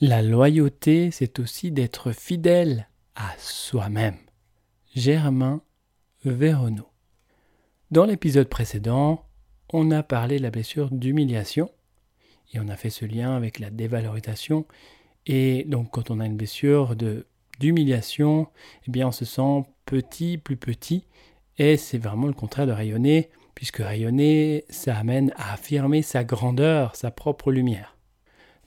La loyauté, c'est aussi d'être fidèle à soi-même. Germain Véronneau. Dans l'épisode précédent, on a parlé de la blessure d'humiliation et on a fait ce lien avec la dévalorisation. Et donc, quand on a une blessure d'humiliation, eh bien, on se sent petit, plus petit, et c'est vraiment le contraire de rayonner, puisque rayonner, ça amène à affirmer sa grandeur, sa propre lumière.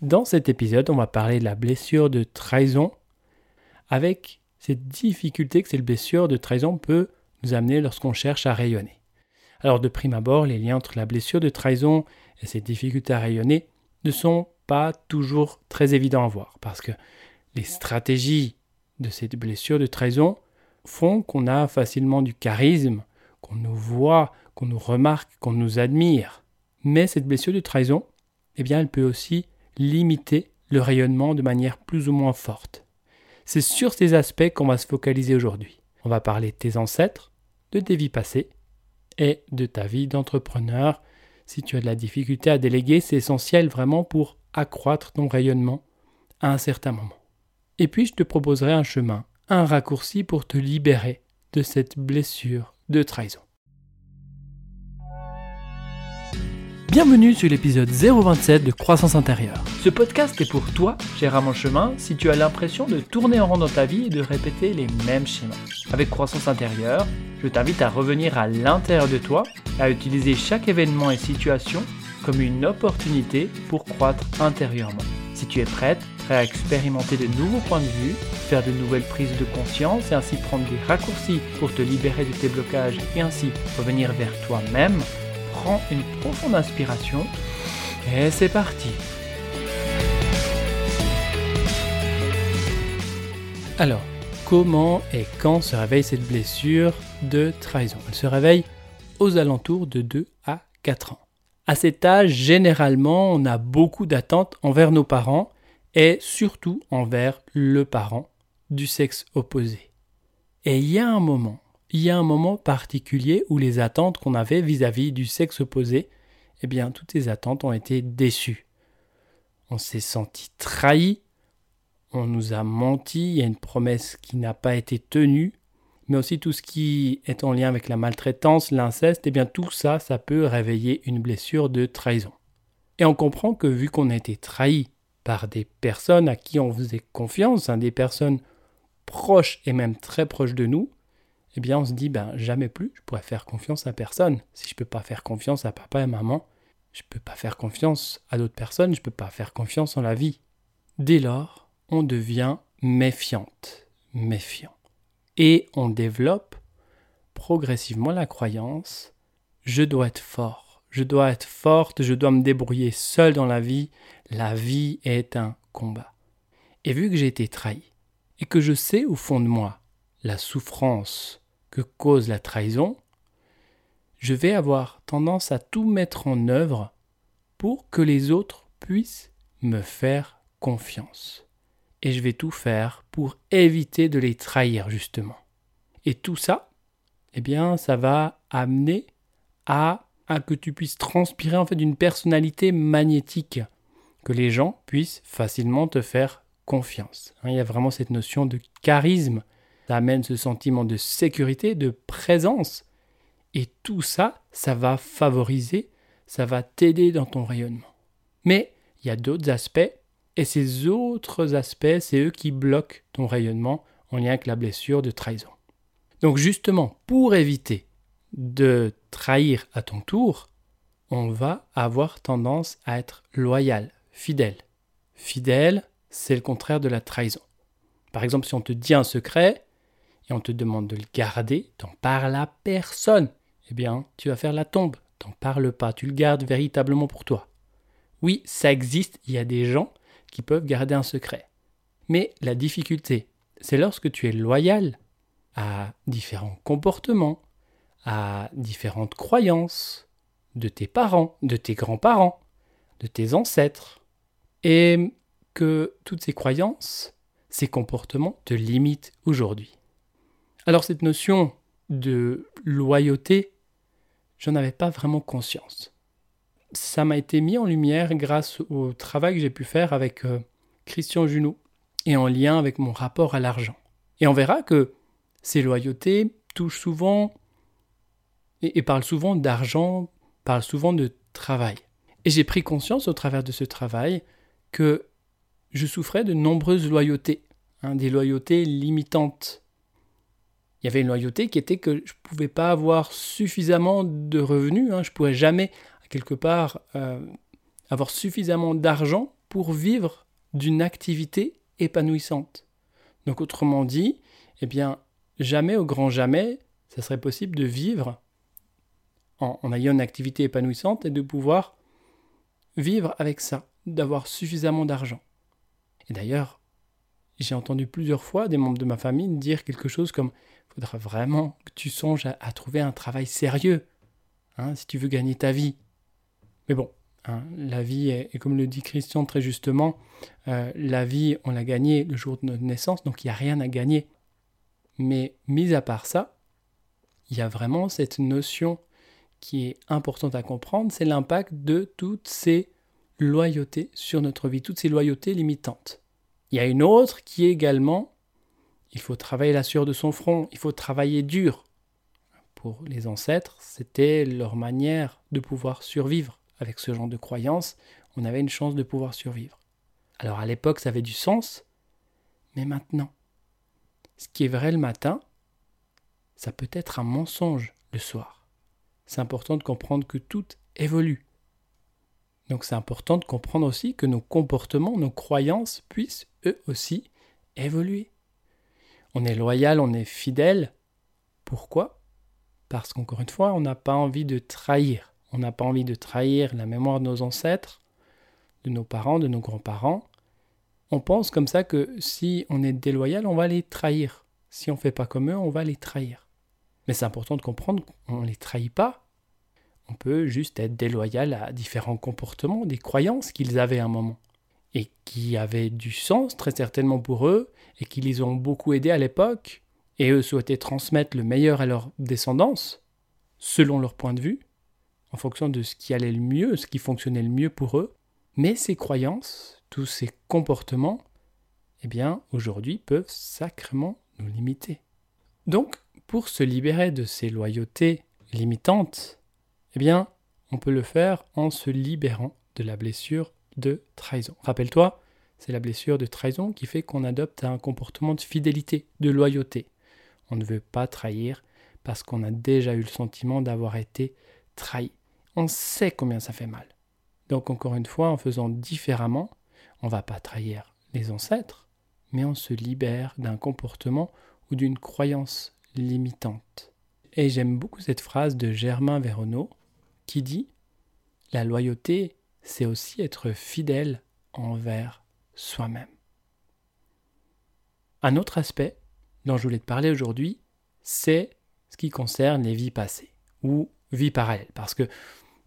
Dans cet épisode, on va parler de la blessure de trahison, avec cette difficulté que cette blessure de trahison peut nous amener lorsqu'on cherche à rayonner. Alors de prime abord, les liens entre la blessure de trahison et cette difficulté à rayonner ne sont pas toujours très évidents à voir, parce que les stratégies de cette blessure de trahison font qu'on a facilement du charisme, qu'on nous voit, qu'on nous remarque, qu'on nous admire. Mais cette blessure de trahison, eh bien, elle peut aussi limiter le rayonnement de manière plus ou moins forte. C'est sur ces aspects qu'on va se focaliser aujourd'hui. On va parler de tes ancêtres, de tes vies passées et de ta vie d'entrepreneur. Si tu as de la difficulté à déléguer, c'est essentiel vraiment pour accroître ton rayonnement à un certain moment. Et puis je te proposerai un chemin, un raccourci pour te libérer de cette blessure de trahison. Bienvenue sur l'épisode 027 de Croissance intérieure. Ce podcast est pour toi, cher à mon chemin, si tu as l'impression de tourner en rond dans ta vie et de répéter les mêmes schémas. Avec Croissance intérieure, je t'invite à revenir à l'intérieur de toi, à utiliser chaque événement et situation comme une opportunité pour croître intérieurement. Si tu es prête, prêt à expérimenter de nouveaux points de vue, faire de nouvelles prises de conscience et ainsi prendre des raccourcis pour te libérer de tes blocages et ainsi revenir vers toi-même, prends une profonde inspiration et c'est parti. Alors, comment et quand se réveille cette blessure de trahison? Elle se réveille aux alentours de 2 à 4 ans. À cet âge, généralement, on a beaucoup d'attentes envers nos parents et surtout envers le parent du sexe opposé. Et il y a un moment, il y a un moment particulier où les attentes qu'on avait vis-à-vis du sexe opposé, eh bien, toutes ces attentes ont été déçues. On s'est senti trahi, on nous a menti, il y a une promesse qui n'a pas été tenue, mais aussi tout ce qui est en lien avec la maltraitance, l'inceste, eh bien tout ça, ça peut réveiller une blessure de trahison. Et on comprend que vu qu'on a été trahi par des personnes à qui on faisait confiance, hein, des personnes proches et même très proches de nous, eh bien on se dit ben jamais plus je pourrais faire confiance à personne. Si je ne peux pas faire confiance à papa et maman, je ne peux pas faire confiance à d'autres personnes, je ne peux pas faire confiance en la vie. Dès lors, on devient méfiante, méfiant et on développe progressivement la croyance je dois être fort, je dois être forte, je dois me débrouiller seul dans la vie, la vie est un combat. Et vu que j'ai été trahi, et que je sais au fond de moi la souffrance cause la trahison, je vais avoir tendance à tout mettre en œuvre pour que les autres puissent me faire confiance et je vais tout faire pour éviter de les trahir justement. Et tout ça, eh bien, ça va amener à, à que tu puisses transpirer en fait d'une personnalité magnétique, que les gens puissent facilement te faire confiance. Hein, il y a vraiment cette notion de charisme, ça amène ce sentiment de sécurité, de présence, et tout ça, ça va favoriser, ça va t'aider dans ton rayonnement. Mais il y a d'autres aspects et ces autres aspects, c'est eux qui bloquent ton rayonnement en lien avec la blessure de trahison. Donc justement, pour éviter de trahir à ton tour, on va avoir tendance à être loyal, fidèle. Fidèle, c'est le contraire de la trahison. Par exemple, si on te dit un secret et on te demande de le garder, t'en parles à personne, eh bien, tu vas faire la tombe. T'en parles pas, tu le gardes véritablement pour toi. Oui, ça existe, il y a des gens qui peuvent garder un secret. Mais la difficulté, c'est lorsque tu es loyal à différents comportements, à différentes croyances de tes parents, de tes grands-parents, de tes ancêtres, et que toutes ces croyances, ces comportements te limitent aujourd'hui. Alors cette notion de loyauté, j'en avais pas vraiment conscience ça m'a été mis en lumière grâce au travail que j'ai pu faire avec euh, Christian Junot et en lien avec mon rapport à l'argent. Et on verra que ces loyautés touchent souvent et, parlent souvent d'argent, parlent souvent de travail. Et j'ai pris conscience au travers de ce travail que je souffrais de nombreuses loyautés, hein, des loyautés limitantes. Il y avait une loyauté qui était que je ne pouvais pas avoir suffisamment de revenus, hein, je ne pourrais jamais, quelque part, euh, avoir suffisamment d'argent pour vivre d'une activité épanouissante. Donc autrement dit, eh bien, jamais au grand jamais, ça serait possible de vivre en, en ayant une activité épanouissante et de pouvoir vivre avec ça, d'avoir suffisamment d'argent. Et d'ailleurs, j'ai entendu plusieurs fois des membres de ma famille dire quelque chose comme il faudra vraiment que tu songes à, trouver un travail sérieux hein, si tu veux gagner ta vie. Mais bon, hein, la vie, est, et comme le dit Christian très justement, euh, la vie, on l'a gagnée le jour de notre naissance, donc il n'y a rien à gagner. Mais mis à part ça, il y a vraiment cette notion qui est importante à comprendre, c'est l'impact de toutes ces loyautés sur notre vie, toutes ces loyautés limitantes. Il y a une autre qui est également, il faut travailler la sueur de son front, il faut travailler dur. Pour les ancêtres, c'était leur manière de pouvoir survivre. Avec ce genre de croyance, on avait une chance de pouvoir survivre. Alors à l'époque, ça avait du sens, mais maintenant, ce qui est vrai le matin, ça peut être un mensonge le soir. C'est important de comprendre que tout évolue. Donc c'est important de comprendre aussi que nos comportements, nos croyances puissent eux aussi évoluer. On est loyal, on est fidèle. Pourquoi? Parce qu'encore une fois, on n'a pas envie de trahir. On n'a pas envie de trahir la mémoire de nos ancêtres, de nos parents, de nos grands-parents. On pense comme ça que si on est déloyal, on va les trahir. Si on ne fait pas comme eux, on va les trahir. Mais c'est important de comprendre qu'on ne les trahit pas on peut juste être déloyal à différents comportements, des croyances qu'ils avaient à un moment, et qui avaient du sens très certainement pour eux, et qui les ont beaucoup aidés à l'époque, et eux souhaitaient transmettre le meilleur à leur descendance, selon leur point de vue, en fonction de ce qui allait le mieux, ce qui fonctionnait le mieux pour eux. Mais ces croyances, tous ces comportements, eh bien, aujourd'hui peuvent sacrément nous limiter. Donc, pour se libérer de ces loyautés limitantes, eh bien, on peut le faire en se libérant de la blessure de trahison. Rappelle-toi, c'est la blessure de trahison qui fait qu'on adopte un comportement de fidélité, de loyauté. On ne veut pas trahir parce qu'on a déjà eu le sentiment d'avoir été trahi. On sait combien ça fait mal. Donc encore une fois, en faisant différemment, on ne va pas trahir les ancêtres, mais on se libère d'un comportement ou d'une croyance limitante. Et j'aime beaucoup cette phrase de Germain Véronneau qui dit La loyauté, c'est aussi être fidèle envers soi-même. Un autre aspect dont je voulais te parler aujourd'hui, c'est ce qui concerne les vies passées ou vies parallèles. Parce que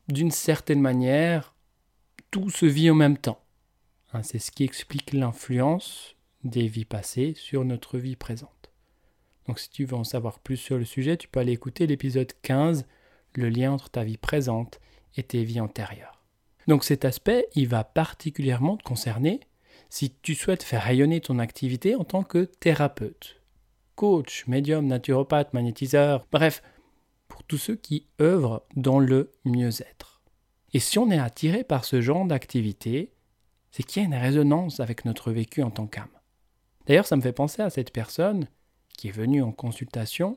d'une certaine manière, tout se vit en même temps. Hein, c'est ce qui explique l'influence des vies passées sur notre vie présente. Donc si tu veux en savoir plus sur le sujet, tu peux aller écouter l'épisode 15 le lien entre ta vie présente et tes vies antérieures. Donc cet aspect, il va particulièrement te concerner si tu souhaites faire rayonner ton activité en tant que thérapeute, coach, médium, naturopathe, magnétiseur, bref, pour tous ceux qui œuvrent dans le mieux-être. Et si on est attiré par ce genre d'activité, c'est qu'il y a une résonance avec notre vécu en tant qu'âme. D'ailleurs, ça me fait penser à cette personne qui est venue en consultation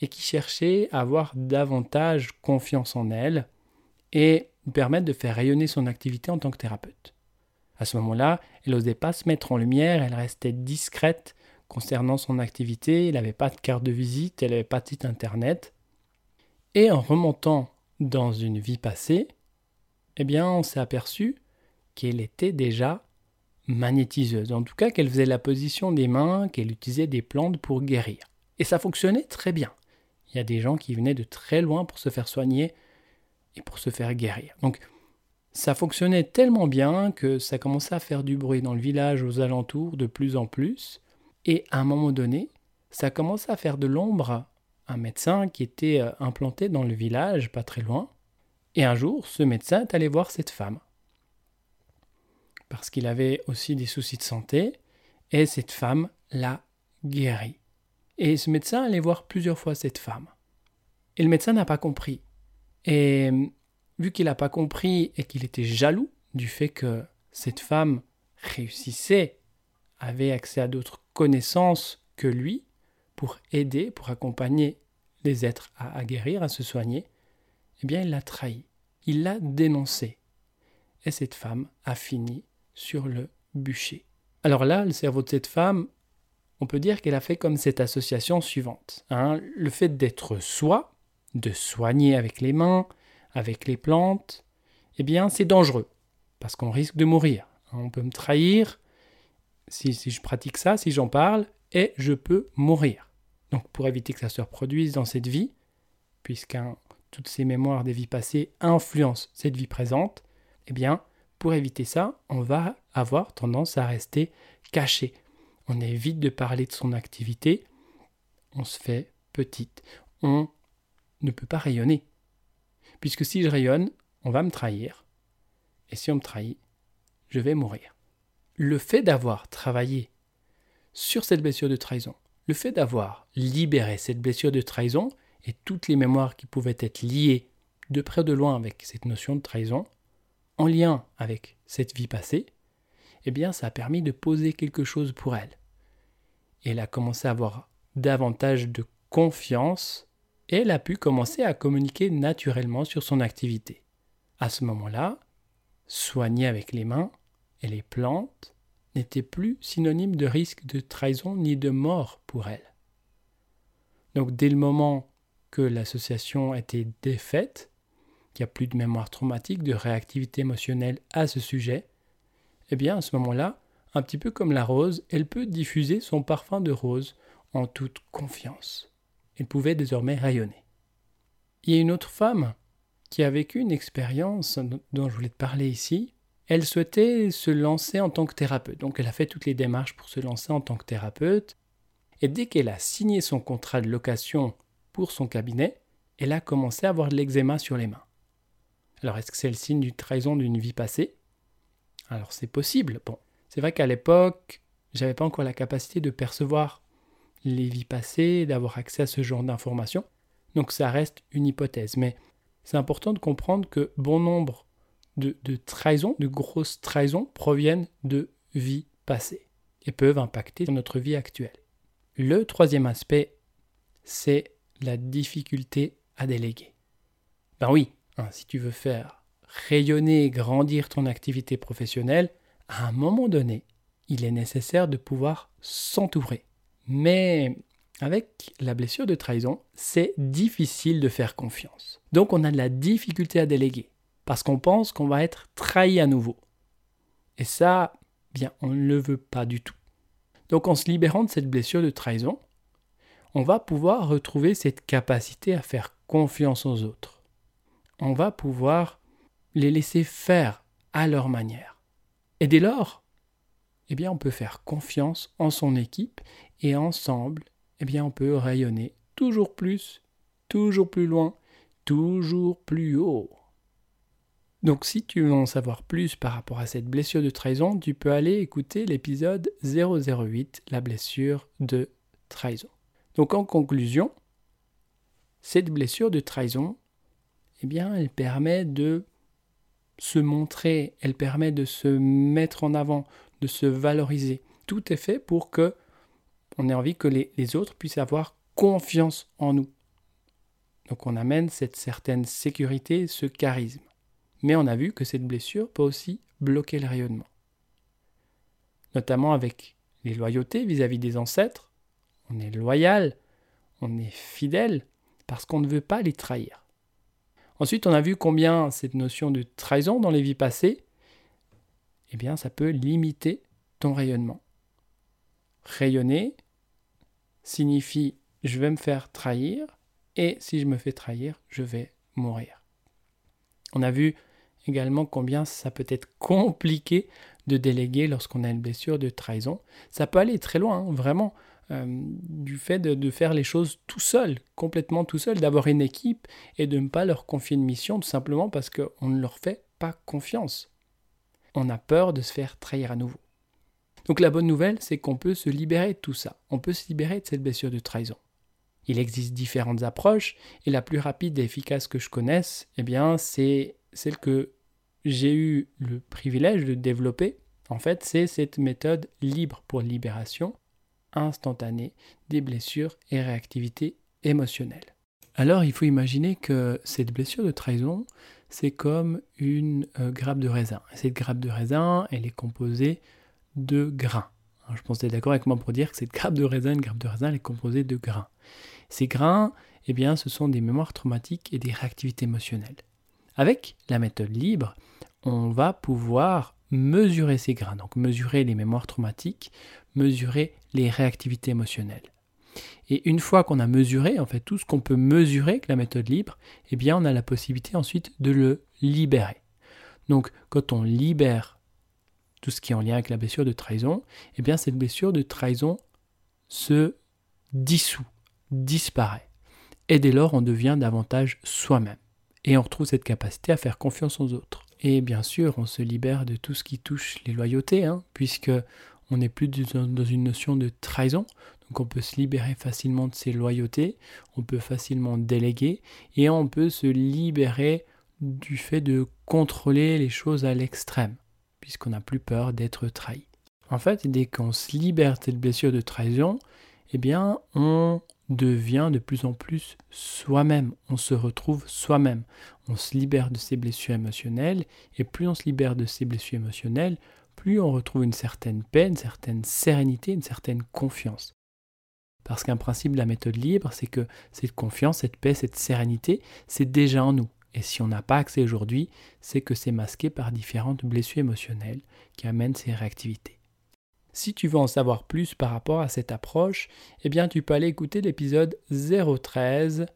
et qui cherchait à avoir davantage confiance en elle et permettre de faire rayonner son activité en tant que thérapeute. À ce moment-là, elle n'osait pas se mettre en lumière, elle restait discrète concernant son activité, elle n'avait pas de carte de visite, elle n'avait pas de site internet. Et en remontant dans une vie passée, eh bien, on s'est aperçu qu'elle était déjà magnétiseuse. En tout cas, qu'elle faisait la position des mains, qu'elle utilisait des plantes pour guérir. Et ça fonctionnait très bien. Il y a des gens qui venaient de très loin pour se faire soigner et pour se faire guérir. Donc ça fonctionnait tellement bien que ça commençait à faire du bruit dans le village aux alentours de plus en plus. Et à un moment donné, ça commençait à faire de l'ombre à un médecin qui était euh, implanté dans le village, pas très loin. Et un jour, ce médecin est allé voir cette femme parce qu'il avait aussi des soucis de santé, et cette femme l'a guéri. Et ce médecin allait voir plusieurs fois cette femme. Et le médecin n'a pas compris. Et vu qu'il n'a pas compris et qu'il était jaloux du fait que cette femme réussissait, avait accès à d'autres connaissances que lui, pour aider, pour accompagner les êtres à, guérir, à se soigner, eh bien il l'a trahi, il l'a dénoncé. Et cette femme a fini sur le bûcher. Alors là, le cerveau de cette femme, on peut dire qu'elle a fait comme cette association suivante. Hein. le fait d'être soi, de soigner avec les mains, avec les plantes, eh bien c'est dangereux, parce qu'on risque de mourir. On peut me trahir si, si je pratique ça, si j'en parle, et je peux mourir. Donc pour éviter que ça se reproduise dans cette vie, puisque toutes ces mémoires des vies passées influencent cette vie présente, eh bien, pour éviter ça, on va avoir tendance à rester caché. On évite de parler de son activité, on se fait petite, on ne peut pas rayonner. Puisque si je rayonne, on va me trahir, et si on me trahit, je vais mourir. Le fait d'avoir travaillé sur cette blessure de trahison, le fait d'avoir libéré cette blessure de trahison et toutes les mémoires qui pouvaient être liées de près de loin avec cette notion de trahison, en lien avec cette vie passée, eh bien ça a permis de poser quelque chose pour elle. Elle a commencé à avoir davantage de confiance et elle a pu commencer à communiquer naturellement sur son activité. À ce moment-là, soigner avec les mains et les plantes n'était plus synonyme de risque de trahison ni de mort pour elle. Donc dès le moment que l'association était défaite, qu'il n'y a plus de mémoire traumatique, de réactivité émotionnelle à ce sujet, eh bien à ce moment-là, un petit peu comme la rose, elle peut diffuser son parfum de rose en toute confiance. Elle pouvait désormais rayonner. Il y a une autre femme qui a vécu une expérience dont je voulais te parler ici, elle souhaitait se lancer en tant que thérapeute. Donc elle a fait toutes les démarches pour se lancer en tant que thérapeute. Et dès qu'elle a signé son contrat de location pour son cabinet, elle a commencé à avoir de l'eczéma sur les mains. Alors est-ce que c'est le signe d'une trahison d'une vie passée? Alors c'est possible. Bon, c'est vrai qu'à l'époque, j'avais pas encore la capacité de percevoir les vies passées, d'avoir accès à ce genre d'informations. Donc ça reste une hypothèse. Mais c'est important de comprendre que bon nombre de, trahisons, de grosses trahisons, proviennent de vies passées et peuvent impacter notre vie actuelle. Le troisième aspect, c'est la difficulté à déléguer. Ben oui, hein, si tu veux faire rayonner, grandir ton activité professionnelle, à un moment donné, il est nécessaire de pouvoir s'entourer. Mais avec la blessure de trahison, c'est difficile de faire confiance. Donc on a de la difficulté à déléguer parce qu'on pense qu'on va être trahi à nouveau. Et ça, bien, on ne le veut pas du tout. Donc en se libérant de cette blessure de trahison, on va pouvoir retrouver cette capacité à faire confiance aux autres. On va pouvoir les laisser faire à leur manière. Et dès lors, eh bien, on peut faire confiance en son équipe et ensemble, eh bien, on peut rayonner toujours plus, toujours plus loin, toujours plus haut. Donc si tu veux en savoir plus par rapport à cette blessure de trahison, tu peux aller écouter l'épisode 008, la blessure de trahison. Donc en conclusion, cette blessure de trahison, eh bien, elle permet de se montrer, elle permet de se mettre en avant, de se valoriser. Tout est fait pour que on ait envie que les, les autres puissent avoir confiance en nous. Donc on amène cette certaine sécurité, ce charisme. Mais on a vu que cette blessure peut aussi bloquer le rayonnement. Notamment avec les loyautés vis-à-vis des ancêtres. On est loyal, on est fidèle, parce qu'on ne veut pas les trahir. Ensuite, on a vu combien cette notion de trahison dans les vies passées, eh bien, ça peut limiter ton rayonnement. Rayonner signifie je vais me faire trahir, et si je me fais trahir, je vais mourir. On a vu également combien ça peut être compliqué de déléguer lorsqu'on a une blessure de trahison. Ça peut aller très loin, hein, vraiment, euh, du fait de, faire les choses tout seul, complètement tout seul, d'avoir une équipe et de ne pas leur confier une mission tout simplement parce qu'on ne leur fait pas confiance. on a peur de se faire trahir à nouveau. Donc la bonne nouvelle, c'est qu'on peut se libérer de tout ça. On peut se libérer de cette blessure de trahison. Il existe différentes approches et la plus rapide et efficace que je connaisse, eh bien, c'est celle que j'ai eu le privilège de développer. En fait, c'est cette méthode libre pour libération instantanée des blessures et réactivité émotionnelle. Alors, il faut imaginer que cette blessure de trahison, c'est comme une euh, grappe de raisin. Cette grappe de raisin, elle est composée de grains. je pense que tu es d'accord avec moi pour dire que cette grappe de raisin, une grappe de raisin, elle est composée de grains. Ces grains, eh bien, ce sont des mémoires traumatiques et des réactivités émotionnelles. Avec la méthode libre, on va pouvoir mesurer ces grains, donc mesurer les mémoires traumatiques, mesurer les réactivités émotionnelles. Et une fois qu'on a mesuré, en fait, tout ce qu'on peut mesurer avec la méthode libre, eh bien, on a la possibilité ensuite de le libérer. Donc, quand on libère tout ce qui est en lien avec la blessure de trahison, eh bien, cette blessure de trahison se dissout, disparaît. Et dès lors, on devient davantage soi-même. Et on retrouve cette capacité à faire confiance aux autres. Et bien sûr, on se libère de tout ce qui touche les loyautés, hein, puisque on n'est plus dans une notion de trahison. Donc on peut se libérer facilement de ses loyautés, on peut facilement déléguer, et on peut se libérer du fait de contrôler les choses à l'extrême, puisqu'on n'a plus peur d'être trahi. En fait, dès qu'on se libère de cette blessure de trahison, eh bien, on devient de plus en plus soi-même, on se retrouve soi-même, on se libère de ses blessures émotionnelles, et plus on se libère de ses blessures émotionnelles, plus on retrouve une certaine paix, une certaine sérénité, une certaine confiance. Parce qu'un principe de la méthode libre, c'est que cette confiance, cette paix, cette sérénité, c'est déjà en nous. Et si on n'a pas accès aujourd'hui, c'est que c'est masqué par différentes blessures émotionnelles qui amènent ces réactivités. Si tu veux en savoir plus par rapport à cette approche, eh bien tu peux aller écouter l'épisode 013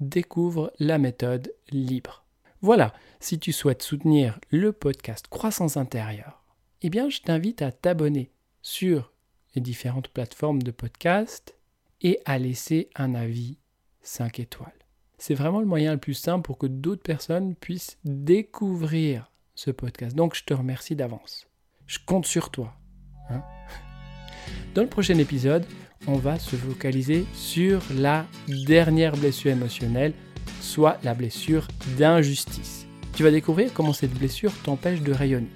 Découvre la méthode libre. Voilà, si tu souhaites soutenir le podcast Croissance intérieure, eh bien je t'invite à t'abonner sur les différentes plateformes de podcast et à laisser un avis 5 étoiles. C'est vraiment le moyen le plus simple pour que d'autres personnes puissent découvrir ce podcast. Donc je te remercie d'avance. Je compte sur toi. Hein. Dans le prochain épisode, on va se focaliser sur la dernière blessure émotionnelle, soit la blessure d'injustice. Tu vas découvrir comment cette blessure t'empêche de rayonner.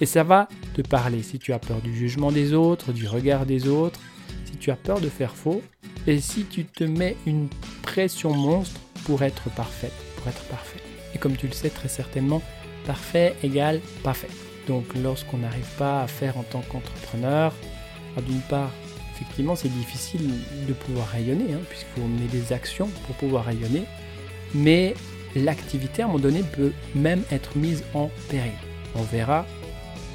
Et ça va te parler si tu as peur du jugement des autres, du regard des autres, si tu as peur de faire faux, et si tu te mets une pression monstre pour être parfaite, pour être parfait. Et comme tu le sais très certainement, parfait égale parfait. Donc lorsqu'on n'arrive pas à faire en tant qu'entrepreneur, ah, d'une part, effectivement, c'est difficile de pouvoir rayonner, hein, puisqu'il faut mener des actions pour pouvoir rayonner, mais l'activité à un moment donné peut même être mise en péril. On verra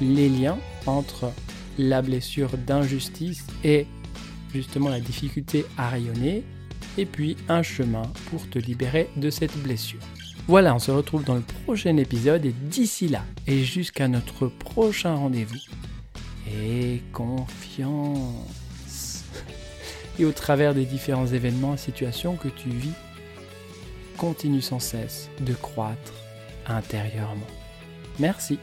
les liens entre la blessure d'injustice et justement la difficulté à rayonner, et puis un chemin pour te libérer de cette blessure. Voilà, on se retrouve dans le prochain épisode et d'ici là, et jusqu'à notre prochain rendez-vous, et confiance. Et au travers des différents événements et situations que tu vis, continue sans cesse de croître intérieurement. Merci.